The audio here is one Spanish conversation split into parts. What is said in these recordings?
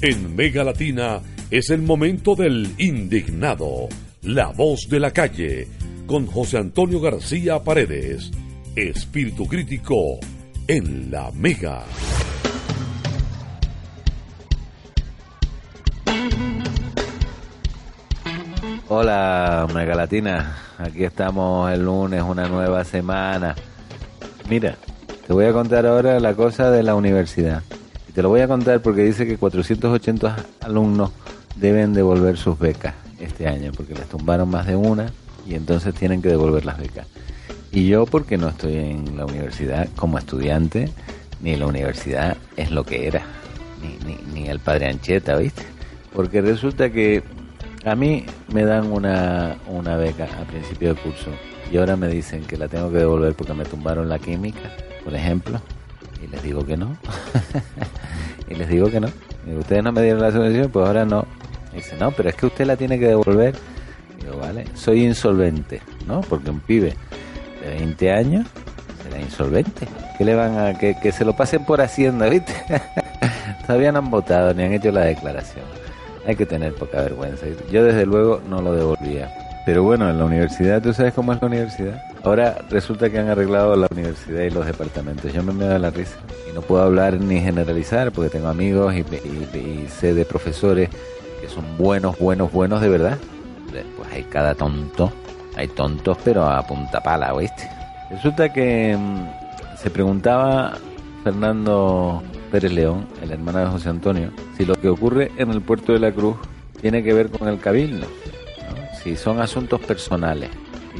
En Mega Latina es el momento del indignado, la voz de la calle, con José Antonio García Paredes, espíritu crítico en la Mega. Hola, Mega Latina. Aquí estamos el lunes, una nueva semana. Mira, te voy a contar ahora la cosa de la universidad. Te lo voy a contar porque dice que 480 alumnos deben devolver sus becas este año porque les tumbaron más de una y entonces tienen que devolver las becas. Y yo porque no estoy en la universidad como estudiante, ni la universidad es lo que era, ni, ni, ni el padre Ancheta, ¿viste? Porque resulta que a mí me dan una, una beca a principio de curso y ahora me dicen que la tengo que devolver porque me tumbaron la química, por ejemplo, y les digo que no. y les digo que no. Y ustedes no me dieron la subvención, pues ahora no. Dice, no, pero es que usted la tiene que devolver. Digo, vale, soy insolvente, ¿no? Porque un pibe de 20 años será insolvente. ¿Qué le van a.? Que, que se lo pasen por Hacienda, ¿viste? Todavía no han votado ni han hecho la declaración hay que tener poca vergüenza. Yo desde luego no lo devolvía. Pero bueno, en la universidad, ¿tú sabes cómo es la universidad? Ahora resulta que han arreglado la universidad y los departamentos. Yo me me da la risa. Y no puedo hablar ni generalizar porque tengo amigos y, y, y sé de profesores que son buenos, buenos, buenos de verdad. Después hay cada tonto. Hay tontos pero a punta pala, ¿oíste? Resulta que mmm, se preguntaba Fernando Pérez León, el hermano de José Antonio, si lo que ocurre en el puerto de la Cruz tiene que ver con el cabildo. Son asuntos personales.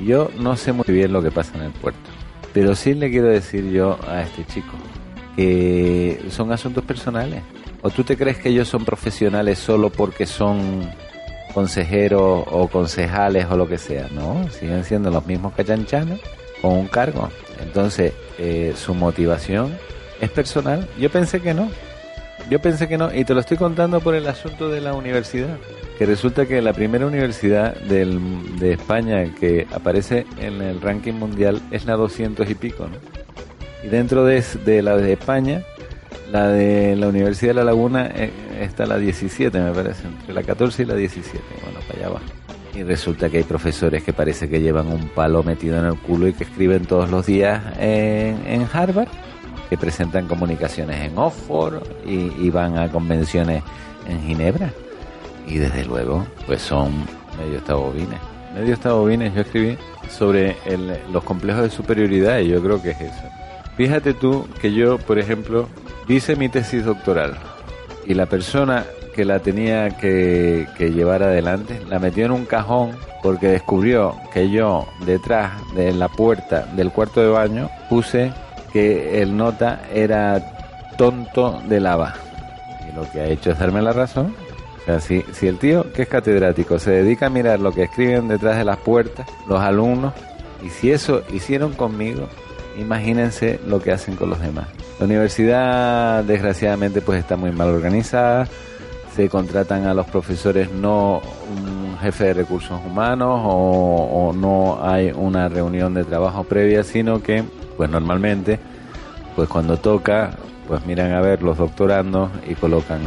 Yo no sé muy bien lo que pasa en el puerto, pero sí le quiero decir yo a este chico que son asuntos personales. ¿O tú te crees que ellos son profesionales solo porque son consejeros o concejales o lo que sea? No, siguen siendo los mismos cachanchanos con un cargo. Entonces, eh, su motivación ¿Es personal? Yo pensé que no. Yo pensé que no. Y te lo estoy contando por el asunto de la universidad. Que resulta que la primera universidad de España que aparece en el ranking mundial es la 200 y pico, ¿no? Y dentro de, de la de España, la de la Universidad de La Laguna eh, está la 17, me parece. Entre la 14 y la 17. Bueno, para allá va. Y resulta que hay profesores que parece que llevan un palo metido en el culo y que escriben todos los días en Harvard que presentan comunicaciones en Oxford y, y, van a convenciones en Ginebra. Y desde luego, pues son medio estabobines. Medio estabobines, yo escribí sobre el, los complejos de superioridad y yo creo que es eso. Fíjate tú que yo, por ejemplo, hice mi tesis doctoral y la persona que la tenía que, que llevar adelante la metió en un cajón porque descubrió que yo detrás de la puerta del cuarto de baño puse que el nota era tonto de lava. Y lo que ha hecho es darme la razón. O sea, si, si el tío, que es catedrático, se dedica a mirar lo que escriben detrás de las puertas, los alumnos, y si eso hicieron conmigo, imagínense lo que hacen con los demás. La universidad, desgraciadamente, pues está muy mal organizada. Se contratan a los profesores no jefe de recursos humanos o, no hay una reunión de trabajo previa, sino que pues normalmente, pues cuando toca, pues miran a ver los doctorandos y colocan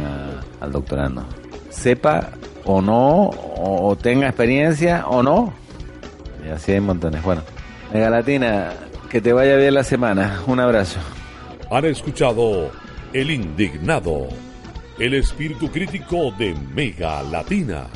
al doctorando. Sepa o no, o, o, tenga experiencia o no. Y así hay montones. Bueno, Mega Latina, que te vaya bien la semana. Un abrazo. Han escuchado El Indignado, el espíritu crítico de Mega Latina.